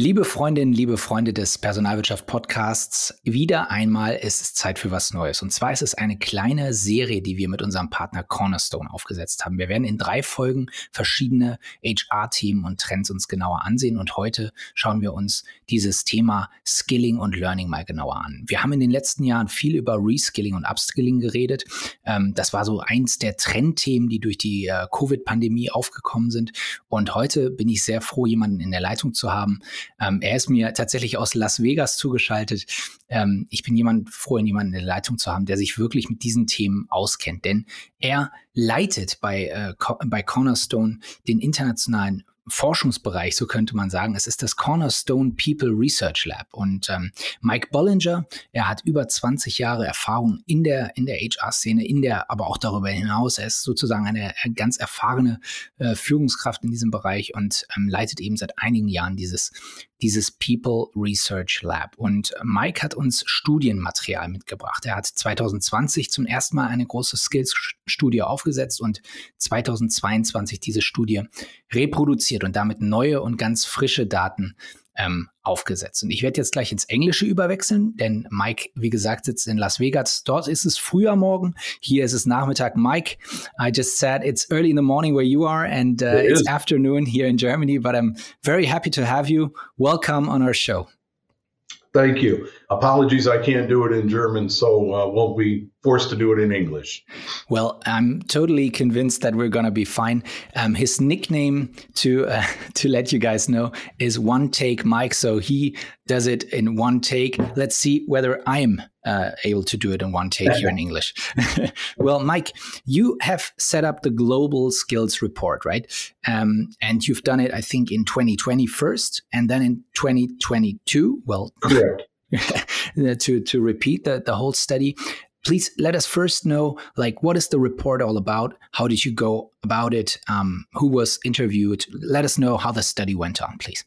Liebe Freundinnen, liebe Freunde des Personalwirtschaft Podcasts, wieder einmal ist es Zeit für was Neues. Und zwar ist es eine kleine Serie, die wir mit unserem Partner Cornerstone aufgesetzt haben. Wir werden in drei Folgen verschiedene HR-Themen und Trends uns genauer ansehen. Und heute schauen wir uns dieses Thema Skilling und Learning mal genauer an. Wir haben in den letzten Jahren viel über Reskilling und Upskilling geredet. Ähm, das war so eins der Trendthemen, die durch die äh, Covid-Pandemie aufgekommen sind. Und heute bin ich sehr froh, jemanden in der Leitung zu haben, ähm, er ist mir tatsächlich aus Las Vegas zugeschaltet. Ähm, ich bin jemand froh, jemanden in der Leitung zu haben, der sich wirklich mit diesen Themen auskennt, denn er leitet bei, äh, bei Cornerstone den internationalen Forschungsbereich, so könnte man sagen. Es ist das Cornerstone People Research Lab. Und ähm, Mike Bollinger, er hat über 20 Jahre Erfahrung in der, in der HR-Szene, in der, aber auch darüber hinaus. Er ist sozusagen eine ganz erfahrene äh, Führungskraft in diesem Bereich und ähm, leitet eben seit einigen Jahren dieses, dieses People Research Lab. Und Mike hat uns Studienmaterial mitgebracht. Er hat 2020 zum ersten Mal eine große Skills-Studie aufgesetzt und 2022 diese Studie reproduziert und damit neue und ganz frische Daten ähm, aufgesetzt. Und ich werde jetzt gleich ins Englische überwechseln, denn Mike, wie gesagt, sitzt in Las Vegas. Dort ist es früher Morgen, hier ist es Nachmittag. Mike, I just said it's early in the morning where you are and uh, it it's afternoon here in Germany, but I'm very happy to have you. Welcome on our show. Thank you. Apologies, I can't do it in German, so uh, we'll be forced to do it in English. Well, I'm totally convinced that we're gonna be fine. Um, his nickname, to uh, to let you guys know, is One Take Mike. So he does it in one take. Let's see whether I'm uh, able to do it in one take here in English. well, Mike, you have set up the Global Skills Report, right? Um, and you've done it, I think, in 2020 first, and then in 2022. Well, correct. to to repeat the the whole study. Please let us first know, like, what is the report all about? How did you go about it? Um, who was interviewed? Let us know how the study went on, please.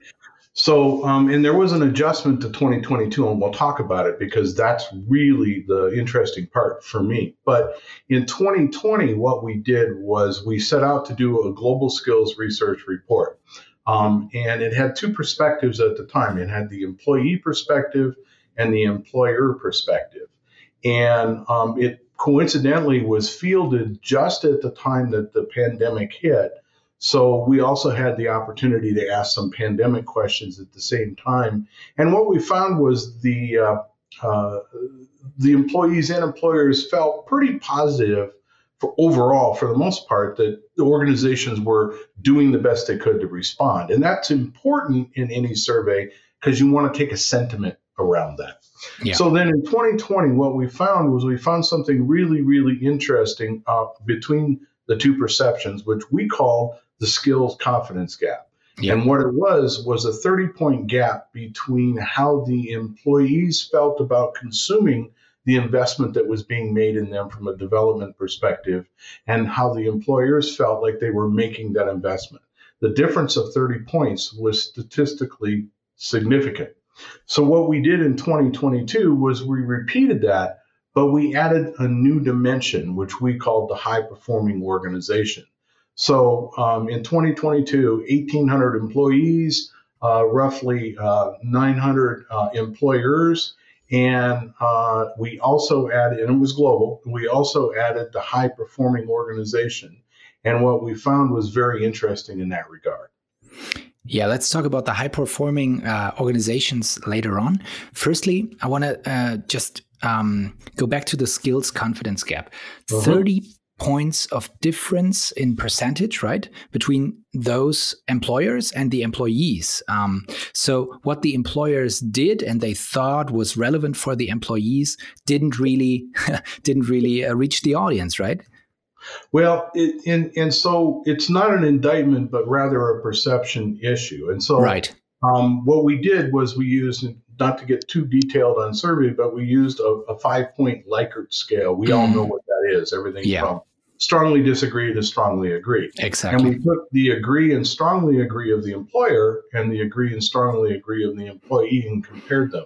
So, um, and there was an adjustment to 2022, and we'll talk about it because that's really the interesting part for me. But in 2020, what we did was we set out to do a global skills research report. Um, and it had two perspectives at the time it had the employee perspective and the employer perspective. And um, it coincidentally was fielded just at the time that the pandemic hit. So we also had the opportunity to ask some pandemic questions at the same time. And what we found was the uh, uh, the employees and employers felt pretty positive for overall, for the most part, that the organizations were doing the best they could to respond. And that's important in any survey because you want to take a sentiment around that. Yeah. So then in 2020, what we found was we found something really, really interesting uh, between the two perceptions, which we call the skills confidence gap. Yep. And what it was was a 30 point gap between how the employees felt about consuming the investment that was being made in them from a development perspective and how the employers felt like they were making that investment. The difference of 30 points was statistically significant. So, what we did in 2022 was we repeated that, but we added a new dimension, which we called the high performing organization. So um, in 2022, 1,800 employees, uh, roughly uh, 900 uh, employers, and uh, we also added, and it was global, we also added the high performing organization. And what we found was very interesting in that regard. Yeah, let's talk about the high performing uh, organizations later on. Firstly, I want to uh, just um, go back to the skills confidence gap. Uh-huh. 30 points of difference in percentage, right, between those employers and the employees. Um, so what the employers did and they thought was relevant for the employees didn't really didn't really uh, reach the audience, right? Well, it, and and so it's not an indictment, but rather a perception issue. And so, right. Um, what we did was we used not to get too detailed on survey, but we used a, a five point Likert scale. We all know what that is. Everything yeah. from strongly disagree to strongly agree. Exactly. And we took the agree and strongly agree of the employer and the agree and strongly agree of the employee and compared them.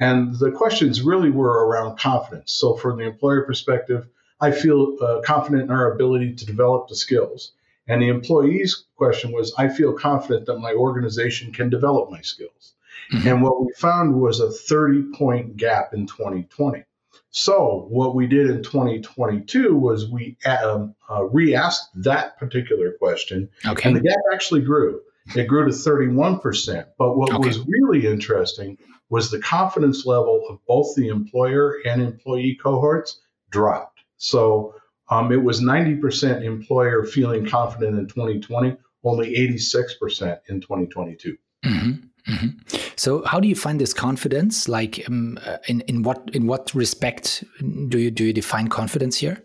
And the questions really were around confidence. So, from the employer perspective, I feel uh, confident in our ability to develop the skills. And the employee's question was, I feel confident that my organization can develop my skills. Mm-hmm. And what we found was a 30 point gap in 2020. So what we did in 2022 was we um, uh, re-asked that particular question, okay. and the gap actually grew. It grew to 31%. But what okay. was really interesting was the confidence level of both the employer and employee cohorts dropped. So um, it was 90% employer feeling confident in 2020, only 86% in 2022. Mm-hmm. Mm-hmm. So, how do you find this confidence? Like, um, uh, in in what in what respect do you do you define confidence here?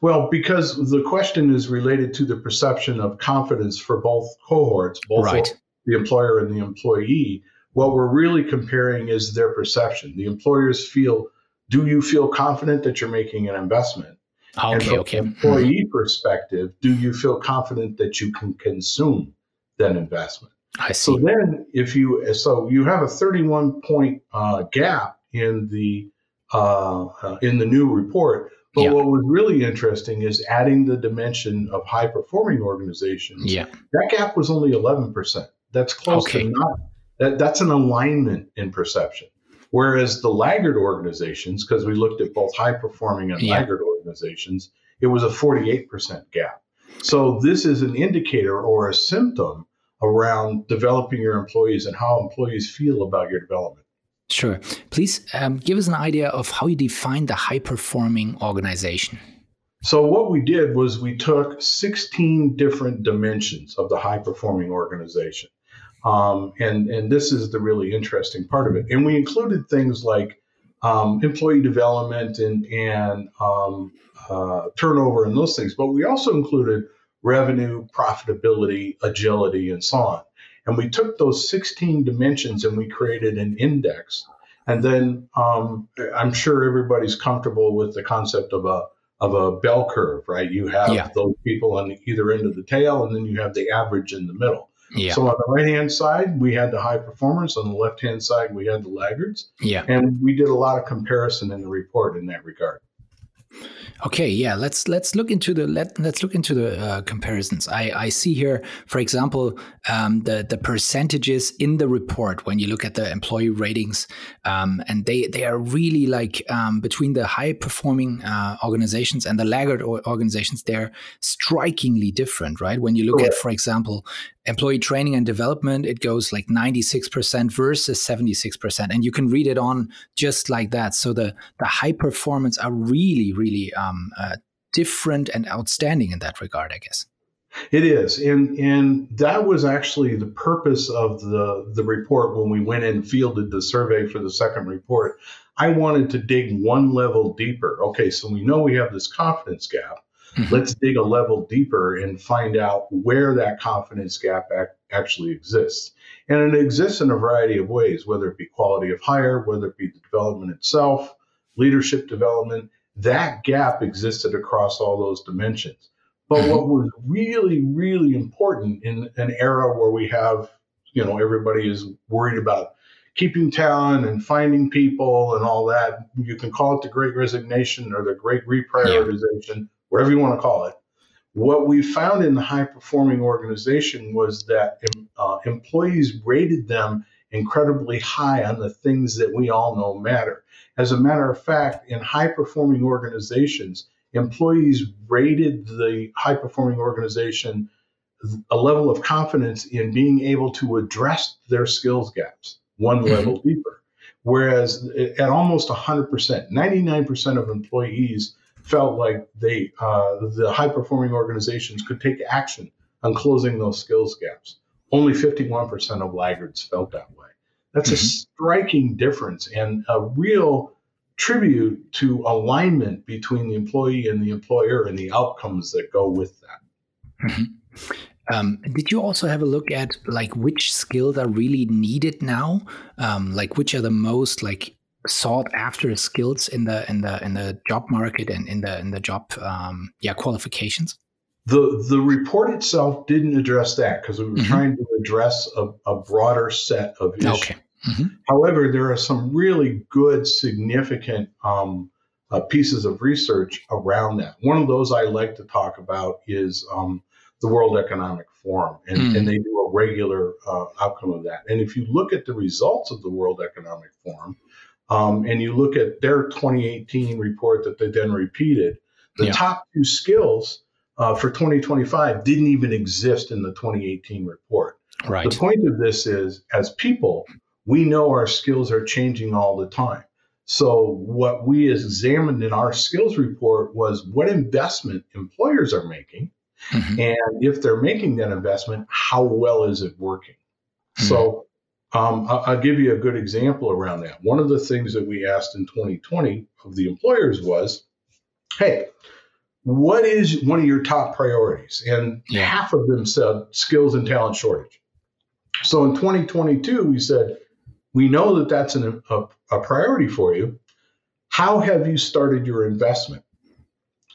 Well, because the question is related to the perception of confidence for both cohorts, both right. the employer and the employee. What we're really comparing is their perception. The employers feel, do you feel confident that you're making an investment? Okay, and from okay. employee perspective, do you feel confident that you can consume that investment? I see. So then, if you so you have a 31 point uh, gap in the uh, uh, in the new report. But yeah. what was really interesting is adding the dimension of high performing organizations. Yeah. That gap was only 11%. That's close okay. to not that, that's an alignment in perception. Whereas the laggard organizations, because we looked at both high performing and yeah. laggard organizations, it was a 48% gap. So this is an indicator or a symptom around developing your employees and how employees feel about your development. Sure. Please um, give us an idea of how you define the high performing organization. So, what we did was we took 16 different dimensions of the high performing organization. Um, and, and this is the really interesting part of it. And we included things like um, employee development and, and um, uh, turnover and those things, but we also included revenue, profitability, agility, and so on. And we took those 16 dimensions and we created an index. And then um, I'm sure everybody's comfortable with the concept of a of a bell curve, right? You have yeah. those people on either end of the tail, and then you have the average in the middle. Yeah. So on the right hand side, we had the high performers. On the left hand side, we had the laggards. Yeah. And we did a lot of comparison in the report in that regard. Okay, yeah, let's let's look into the let let's look into the uh, comparisons. I, I see here, for example, um, the the percentages in the report when you look at the employee ratings, um, and they they are really like um, between the high performing uh, organizations and the laggard organizations, they're strikingly different, right? When you look at, for example, employee training and development, it goes like 96% versus 76%. And you can read it on just like that. So the, the high performance are really, really um, uh, different and outstanding in that regard, I guess. It is, and and that was actually the purpose of the the report when we went and fielded the survey for the second report. I wanted to dig one level deeper. Okay, so we know we have this confidence gap, Mm-hmm. Let's dig a level deeper and find out where that confidence gap ac- actually exists. And it exists in a variety of ways, whether it be quality of hire, whether it be the development itself, leadership development. That gap existed across all those dimensions. But mm-hmm. what was really, really important in an era where we have, you know, everybody is worried about keeping talent and finding people and all that. You can call it the great resignation or the great reprioritization. Yeah whatever you want to call it. What we found in the high performing organization was that uh, employees rated them incredibly high on the things that we all know matter. As a matter of fact, in high performing organizations, employees rated the high performing organization a level of confidence in being able to address their skills gaps one mm-hmm. level deeper. Whereas at almost 100%, 99% of employees felt like they uh, the high performing organizations could take action on closing those skills gaps. Only 51% of laggards felt that way. That's mm-hmm. a striking difference and a real tribute to alignment between the employee and the employer and the outcomes that go with that. Mm-hmm. Um, did you also have a look at like which skills are really needed now? Um, like which are the most like sought after skills in the in the in the job market and in the in the job um, yeah qualifications? The the report itself didn't address that because we were mm-hmm. trying to address a, a, broader set of issues. Okay. Mm-hmm. However, there are some really good, significant um, uh, pieces of research around that. One of those I like to talk about is um, the World Economic Forum, and, mm. and they do a regular uh, outcome of that. And if you look at the results of the World Economic Forum, um, and you look at their 2018 report that they then repeated, the yeah. top two skills uh, for 2025 didn't even exist in the 2018 report. Right. The point of this is, as people, we know our skills are changing all the time. So, what we examined in our skills report was what investment employers are making. Mm-hmm. And if they're making that investment, how well is it working? Mm-hmm. So, um, I'll give you a good example around that. One of the things that we asked in 2020 of the employers was, hey, what is one of your top priorities? And yeah. half of them said skills and talent shortage. So in 2022, we said, we know that that's an, a, a priority for you. How have you started your investment?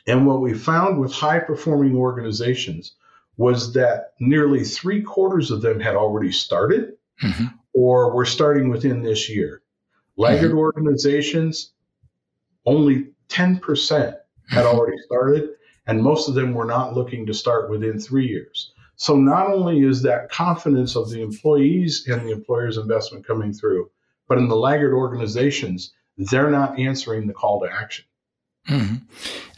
And what we found with high performing organizations was that nearly three quarters of them had already started mm-hmm. or were starting within this year. Laggard mm-hmm. organizations, only 10% had already started, and most of them were not looking to start within three years. So not only is that confidence of the employees and the employer's investment coming through, but in the laggard organizations, they're not answering the call to action. Mm-hmm.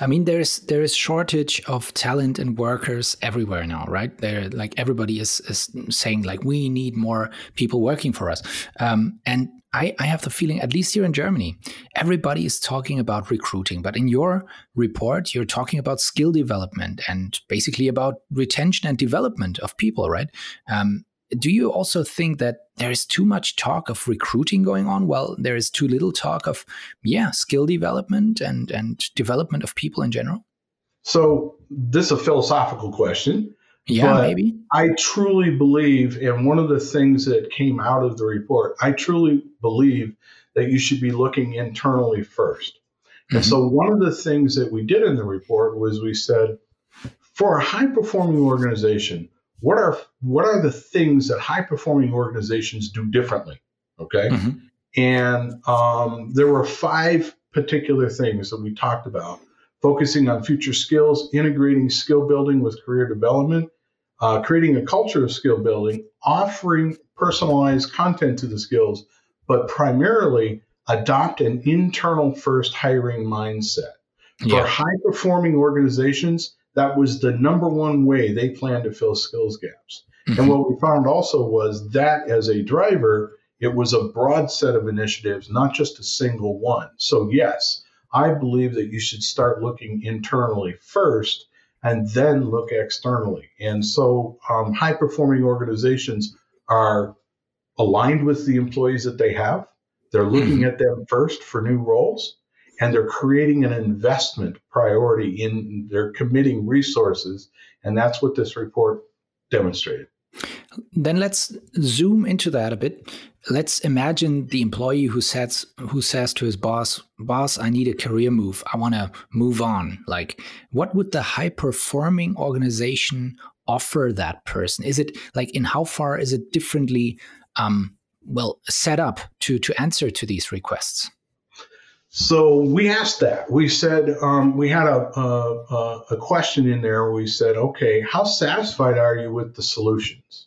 I mean, there's there is shortage of talent and workers everywhere now, right? There, like everybody is is saying, like we need more people working for us. Um, and I, I have the feeling, at least here in Germany, everybody is talking about recruiting. But in your report, you're talking about skill development and basically about retention and development of people, right? Um, do you also think that there is too much talk of recruiting going on well there is too little talk of yeah skill development and and development of people in general so this is a philosophical question yeah maybe i truly believe and one of the things that came out of the report i truly believe that you should be looking internally 1st mm-hmm. and so one of the things that we did in the report was we said for a high performing organization what are what are the things that high performing organizations do differently okay mm-hmm. and um, there were five particular things that we talked about focusing on future skills integrating skill building with career development uh, creating a culture of skill building offering personalized content to the skills but primarily adopt an internal first hiring mindset yeah. for high performing organizations that was the number one way they planned to fill skills gaps. Mm-hmm. And what we found also was that as a driver, it was a broad set of initiatives, not just a single one. So, yes, I believe that you should start looking internally first and then look externally. And so, um, high performing organizations are aligned with the employees that they have. They're looking mm-hmm. at them first for new roles and they're creating an investment priority in they're committing resources and that's what this report demonstrated then let's zoom into that a bit let's imagine the employee who says who says to his boss boss i need a career move i want to move on like what would the high performing organization offer that person is it like in how far is it differently um, well set up to to answer to these requests so we asked that. We said um, we had a, a, a question in there. We said, okay, how satisfied are you with the solutions?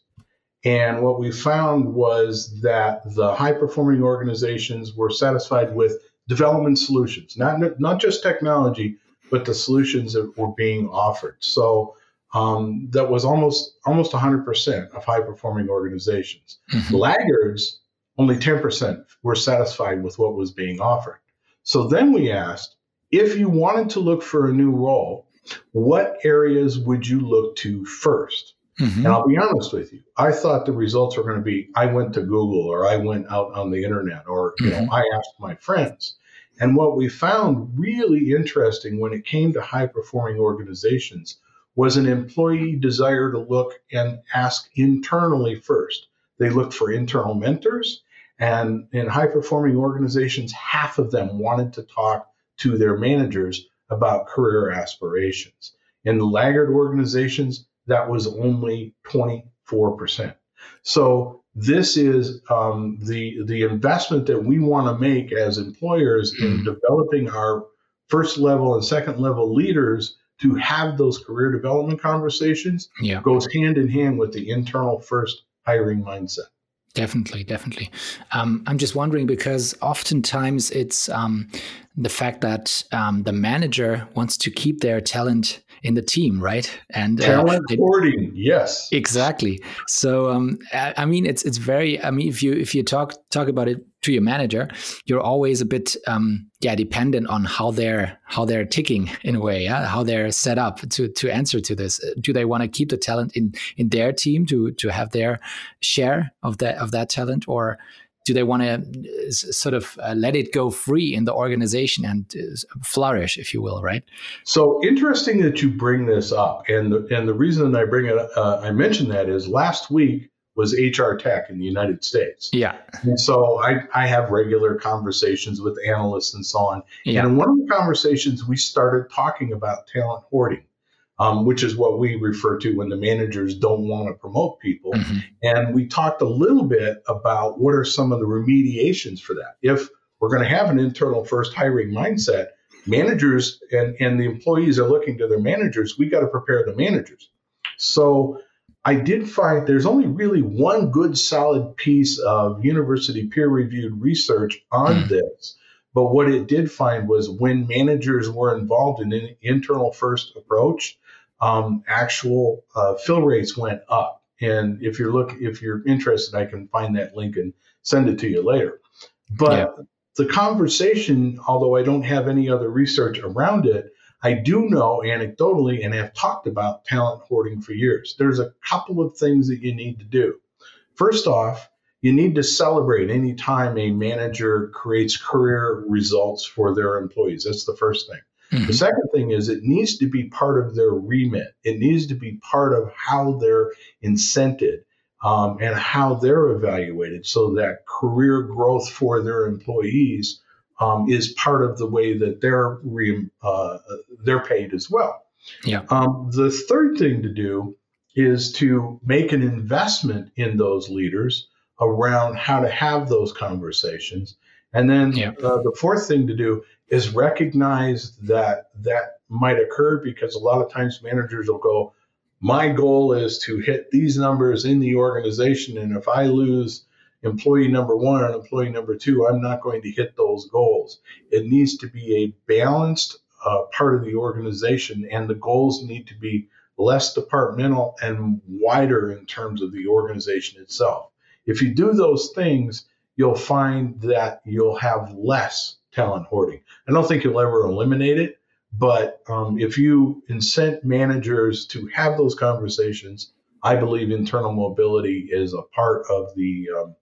And what we found was that the high performing organizations were satisfied with development solutions, not not just technology, but the solutions that were being offered. So um, that was almost almost 100% of high performing organizations. Mm-hmm. Laggards, only 10% were satisfied with what was being offered. So then we asked if you wanted to look for a new role, what areas would you look to 1st mm-hmm. And I'll be honest with you, I thought the results were going to be I went to Google or I went out on the internet or you mm-hmm. know I asked my friends. And what we found really interesting when it came to high performing organizations was an employee desire to look and ask internally first. They looked for internal mentors and in high performing organizations, half of them wanted to talk to their managers about career aspirations. In the laggard organizations, that was only 24%. So this is um, the the investment that we want to make as employers in hmm. developing our first level and second level leaders to have those career development conversations yeah. goes hand in hand with the internal first hiring mindset. Definitely, definitely. Um, I'm just wondering because oftentimes it's um, the fact that um, the manager wants to keep their talent in the team, right? And uh, talent uh, hoarding, yes, exactly. So, um, I, I, mean, it's it's very. I mean, if you if you talk talk about it to your manager, you're always a bit, um, yeah, dependent on how they're how they're ticking in a way, yeah, how they're set up to to answer to this. Do they want to keep the talent in in their team to to have their share of that of that talent, or do they want to uh, sort of uh, let it go free in the organization and uh, flourish, if you will, right? So interesting that you bring this up, and the, and the reason that I bring it, uh, I mentioned that is last week was HR Tech in the United States. Yeah. And so I, I have regular conversations with analysts and so on. Yeah. And in one of the conversations, we started talking about talent hoarding um, which is what we refer to when the managers don't want to promote people. Mm-hmm. And we talked a little bit about what are some of the remediations for that. If we're going to have an internal first hiring mindset, managers and, and the employees are looking to their managers, we got to prepare the managers. So I did find there's only really one good solid piece of university peer reviewed research on mm. this. But what it did find was when managers were involved in an internal first approach, um, actual uh, fill rates went up. And if you're look, if you're interested, I can find that link and send it to you later. But yeah. the conversation, although I don't have any other research around it, I do know anecdotally and have talked about talent hoarding for years. There's a couple of things that you need to do. First off, you need to celebrate any time a manager creates career results for their employees. That's the first thing. Mm-hmm. The second thing is it needs to be part of their remit. It needs to be part of how they're incented um, and how they're evaluated so that career growth for their employees um, is part of the way that they're re, uh, they're paid as well. Yeah. Um, the third thing to do is to make an investment in those leaders around how to have those conversations. And then yeah. uh, the fourth thing to do is recognize that that might occur because a lot of times managers will go, my goal is to hit these numbers in the organization. And if I lose employee number one and employee number two, I'm not going to hit those goals. It needs to be a balanced uh, part of the organization, and the goals need to be less departmental and wider in terms of the organization itself. If you do those things, you'll find that you'll have less talent hoarding. I don't think you'll ever eliminate it, but um, if you incent managers to have those conversations, I believe internal mobility is a part of the um,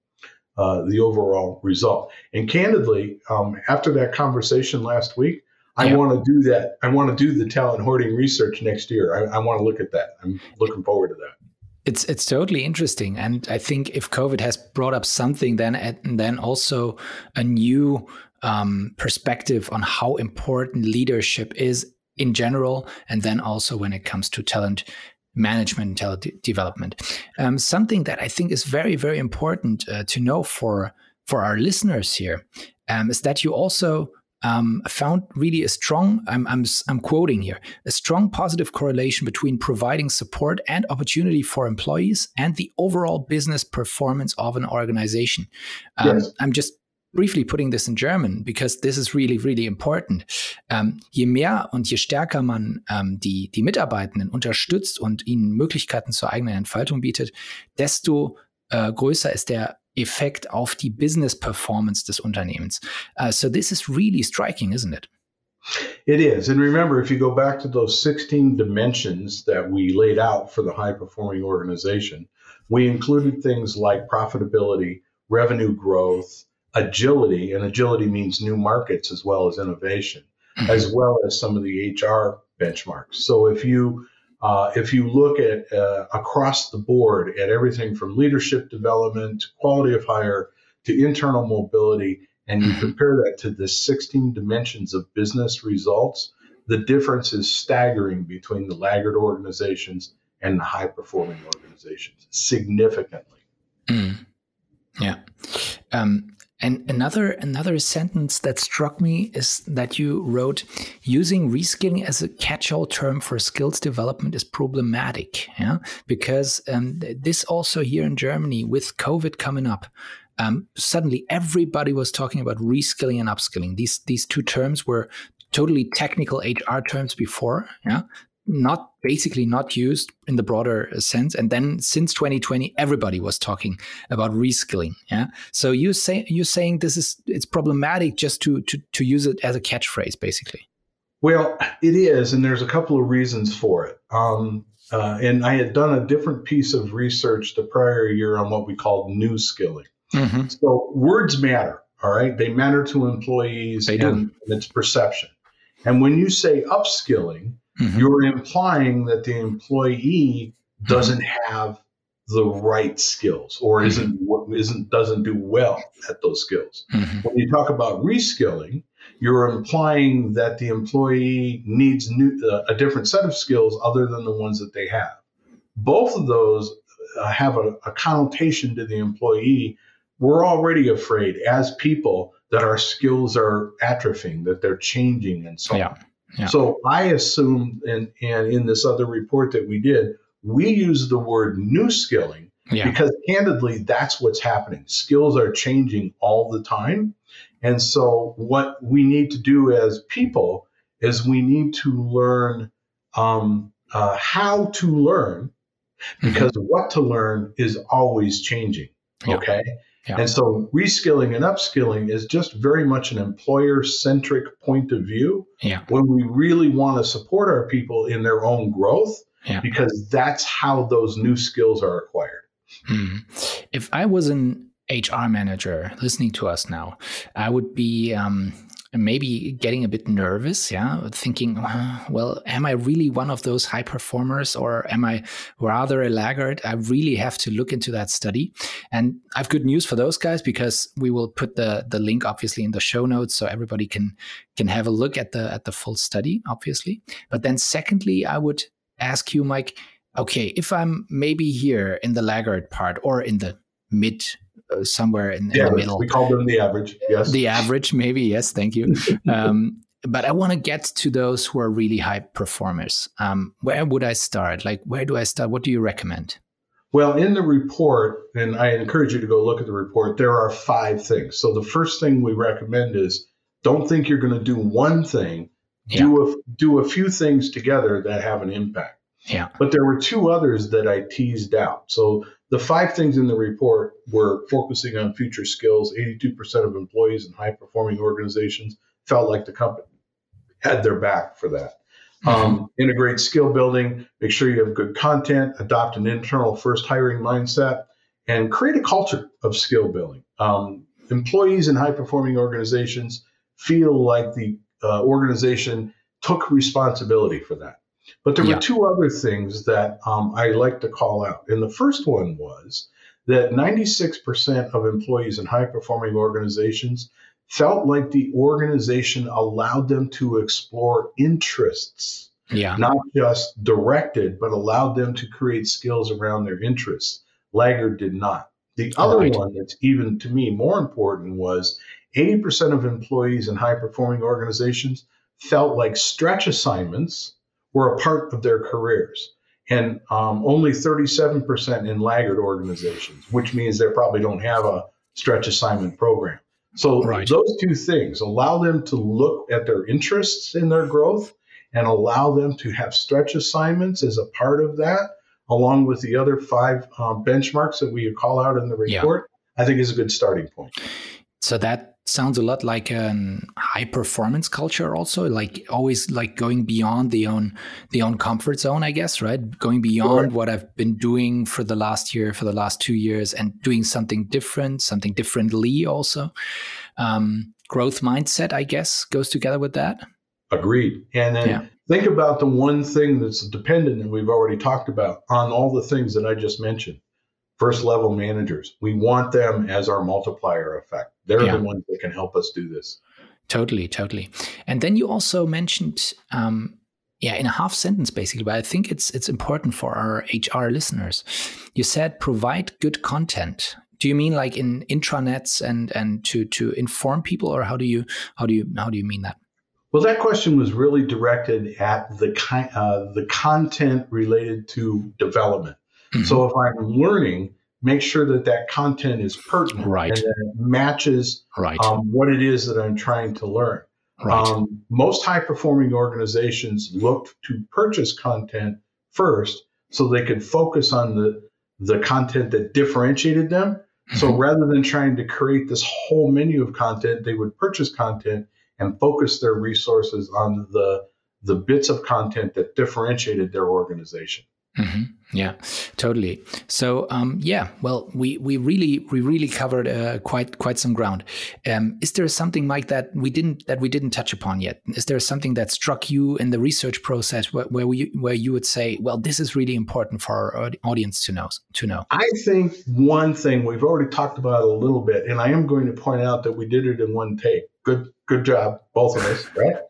uh, the overall result. And candidly, um, after that conversation last week, I yeah. want to do that. I want to do the talent hoarding research next year. I, I want to look at that. I'm looking forward to that. It's it's totally interesting, and I think if COVID has brought up something, then and then also a new um, perspective on how important leadership is in general, and then also when it comes to talent management and talent development. Um, something that I think is very, very important uh, to know for for our listeners here um, is that you also um, found really a strong, I'm, I'm, I'm quoting here, a strong positive correlation between providing support and opportunity for employees and the overall business performance of an organization. Um, yes. I'm just briefly putting this in German because this is really, really important. Ähm, je mehr und je stärker man ähm, die, die Mitarbeitenden unterstützt und ihnen Möglichkeiten zur eigenen Entfaltung bietet, desto äh, größer ist der Effekt auf die Business Performance des Unternehmens. Uh, so this is really striking, isn't it? It is. And remember, if you go back to those 16 dimensions that we laid out for the high performing organization, we included things like profitability, revenue growth, agility, and agility means new markets as well as innovation, mm-hmm. as well as some of the HR benchmarks. So if you uh, if you look at uh, across the board at everything from leadership development, to quality of hire, to internal mobility, and you mm-hmm. compare that to the 16 dimensions of business results, the difference is staggering between the laggard organizations and the high performing organizations significantly. Mm. Yeah. Um, And another another sentence that struck me is that you wrote using reskilling as a catch-all term for skills development is problematic. Yeah, because um, this also here in Germany with COVID coming up, um, suddenly everybody was talking about reskilling and upskilling. These these two terms were totally technical HR terms before. Yeah, not basically not used in the broader sense. And then since 2020 everybody was talking about reskilling yeah? So you say you're saying this is it's problematic just to to to use it as a catchphrase basically. Well it is and there's a couple of reasons for it. Um, uh, and i had done a different piece of research the prior year on what we called new skilling. Mm-hmm. so words matter all right? They matter to employees they and, and its perception. And when you say upskilling mm-hmm. you're implying that the employee doesn't mm-hmm. have the right skills or mm-hmm. isn't isn't doesn't do well at those skills. Mm-hmm. When you talk about reskilling, you're implying that the employee needs new, uh, a different set of skills other than the ones that they have. Both of those uh, have a, a connotation to the employee. We're already afraid as people that our skills are atrophying, that they're changing, and so yeah. on. So I assume, and, and in this other report that we did, we use the word new skilling yeah. because candidly, that's what's happening. Skills are changing all the time. And so what we need to do as people is we need to learn um, uh, how to learn mm-hmm. because mm-hmm. what to learn is always changing. Okay. Yeah. And so reskilling and upskilling is just very much an employer centric point of view yeah. when we really want to support our people in their own growth yeah. because that's how those new skills are acquired. Hmm. If I was an HR manager listening to us now, I would be um, maybe getting a bit nervous, yeah, thinking, well, am I really one of those high performers or am I rather a laggard? I really have to look into that study. And I have good news for those guys because we will put the the link obviously in the show notes so everybody can can have a look at the at the full study, obviously. But then secondly, I would ask you, Mike, okay, if I'm maybe here in the laggard part or in the mid somewhere in, in the middle. We call them the average. Yes. The average, maybe. Yes. Thank you. um, but I want to get to those who are really high performers. Um, where would I start? Like, where do I start? What do you recommend? Well, in the report, and I encourage you to go look at the report, there are five things. So the first thing we recommend is don't think you're going to do one thing. Yeah. Do a do a few things together that have an impact. Yeah. But there were two others that I teased out. So the five things in the report were focusing on future skills. 82% of employees in high performing organizations felt like the company had their back for that. Mm-hmm. Um, integrate skill building, make sure you have good content, adopt an internal first hiring mindset, and create a culture of skill building. Um, employees in high performing organizations feel like the uh, organization took responsibility for that. But there yeah. were two other things that um, I like to call out. And the first one was that 96% of employees in high performing organizations felt like the organization allowed them to explore interests. Yeah. Not just directed, but allowed them to create skills around their interests. Laggard did not. The other right. one that's even to me more important was 80% of employees in high performing organizations felt like stretch assignments were a part of their careers. And um, only 37% in laggard organizations, which means they probably don't have a stretch assignment program. So right. those two things allow them to look at their interests in their growth and allow them to have stretch assignments as a part of that, along with the other five um, benchmarks that we call out in the report. Yeah. I think is a good starting point. So that sounds a lot like a high performance culture also like always like going beyond the own the own comfort zone i guess right? Going beyond sure. what i've been doing for the last year for the last two years and doing something different something differently also. Um, growth mindset i guess goes together with that. Agreed. And then yeah. think about the one thing that's dependent and we've already talked about on all the things that i just mentioned first level managers. We want them as our multiplier effect. They're yeah. the ones that can help us do this. Totally, totally. And then you also mentioned, um, yeah, in a half sentence basically, but I think it's it's important for our HR listeners. You said provide good content. do you mean like in intranets and and to to inform people, or how do you how do you how do you mean that? Well, that question was really directed at the ki- uh, the content related to development. Mm-hmm. So if I'm learning, make sure that that content is pertinent right. and that it matches right. um, what it is that I'm trying to learn. Right. Um, most high performing organizations look to purchase content first so they could focus on the, the content that differentiated them. Mm-hmm. So rather than trying to create this whole menu of content, they would purchase content and focus their resources on the, the bits of content that differentiated their organization. Mm-hmm. Yeah, totally. So um, yeah, well, we we really we really covered uh, quite quite some ground. Um, is there something, Mike, that we didn't that we didn't touch upon yet? Is there something that struck you in the research process where, where we where you would say, well, this is really important for our audience to know to know? I think one thing we've already talked about a little bit, and I am going to point out that we did it in one take. Good good job, both of us, right?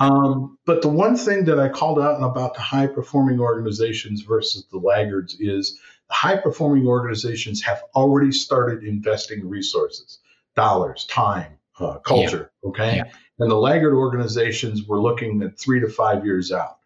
Um, but the one thing that I called out about the high performing organizations versus the laggards is the high performing organizations have already started investing resources, dollars, time, uh, culture, yeah. okay? Yeah. And the laggard organizations were looking at three to five years out.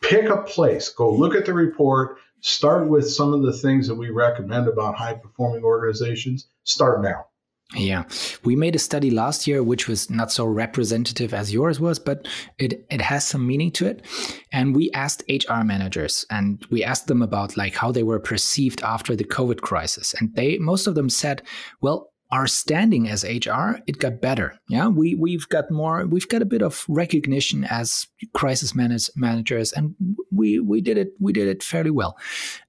Pick a place, go look at the report, start with some of the things that we recommend about high performing organizations. Start now. Yeah, we made a study last year which was not so representative as yours was, but it it has some meaning to it. And we asked HR managers and we asked them about like how they were perceived after the COVID crisis, and they most of them said, well. Our standing as HR, it got better. Yeah, we we've got more. We've got a bit of recognition as crisis manage, managers, and we we did it. We did it fairly well.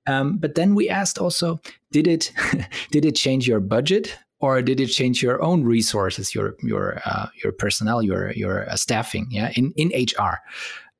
Um, but then we asked also, did it did it change your budget? Or did it change your own resources, your your uh, your personnel, your your uh, staffing? Yeah, in in HR,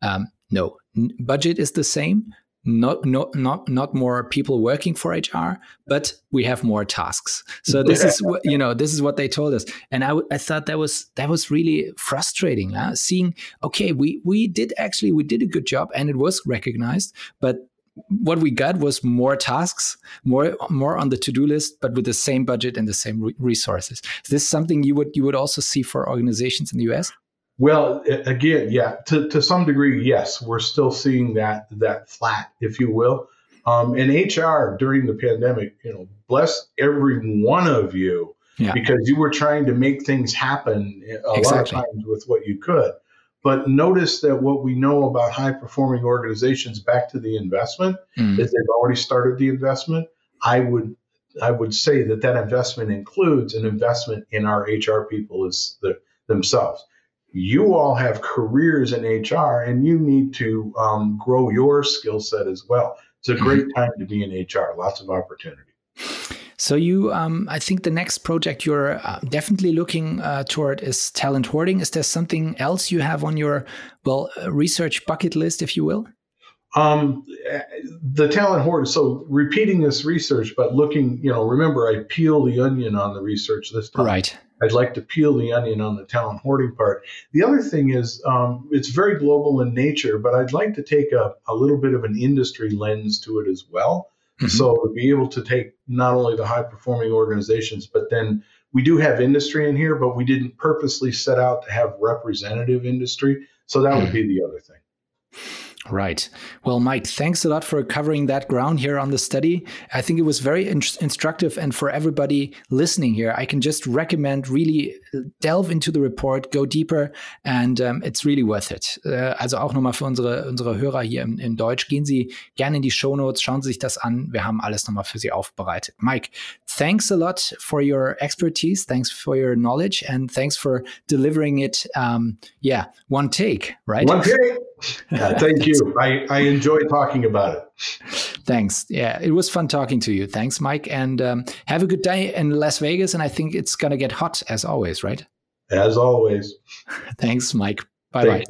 um, no, N- budget is the same. Not not not not more people working for HR, but we have more tasks. So this is what you know. This is what they told us, and I, w- I thought that was that was really frustrating. Huh? Seeing okay, we we did actually we did a good job, and it was recognized, but what we got was more tasks, more more on the to do list, but with the same budget and the same re- resources. Is this something you would you would also see for organizations in the US? Well, again, yeah, to, to some degree, yes, we're still seeing that that flat, if you will. Um, and HR during the pandemic, you know, bless every one of you yeah. because you were trying to make things happen a exactly. lot of times with what you could. But notice that what we know about high performing organizations back to the investment mm. is they've already started the investment. I would I would say that that investment includes an investment in our HR people as the, themselves. You all have careers in HR, and you need to um, grow your skill set as well. It's a great mm-hmm. time to be in HR. Lots of opportunity. So you, um, I think the next project you're uh, definitely looking uh, toward is talent hoarding. Is there something else you have on your well uh, research bucket list, if you will? Um, the talent hoard. So repeating this research, but looking, you know, remember I peel the onion on the research this time. Right. I'd like to peel the onion on the talent hoarding part. The other thing is, um, it's very global in nature, but I'd like to take a, a little bit of an industry lens to it as well. Mm-hmm. So to be able to take not only the high performing organizations, but then we do have industry in here, but we didn't purposely set out to have representative industry. So that would mm-hmm. be the other thing. Right. Well, Mike, thanks a lot for covering that ground here on the study. I think it was very in instructive. And for everybody listening here, I can just recommend really uh, delve into the report, go deeper, and um, it's really worth it. Uh, also auch nochmal für unsere, unsere Hörer hier im, in Deutsch, gehen Sie gerne in die Show Notes, schauen Sie sich das an. Wir haben alles nochmal für Sie aufbereitet. Mike, thanks a lot for your expertise. Thanks for your knowledge. And thanks for delivering it. Um, yeah, one take, right? One take. Yeah, thank you. I, I enjoy talking about it. Thanks. Yeah, it was fun talking to you. Thanks, Mike. And um, have a good day in Las Vegas. And I think it's going to get hot as always, right? As always. Thanks, Mike. Bye bye.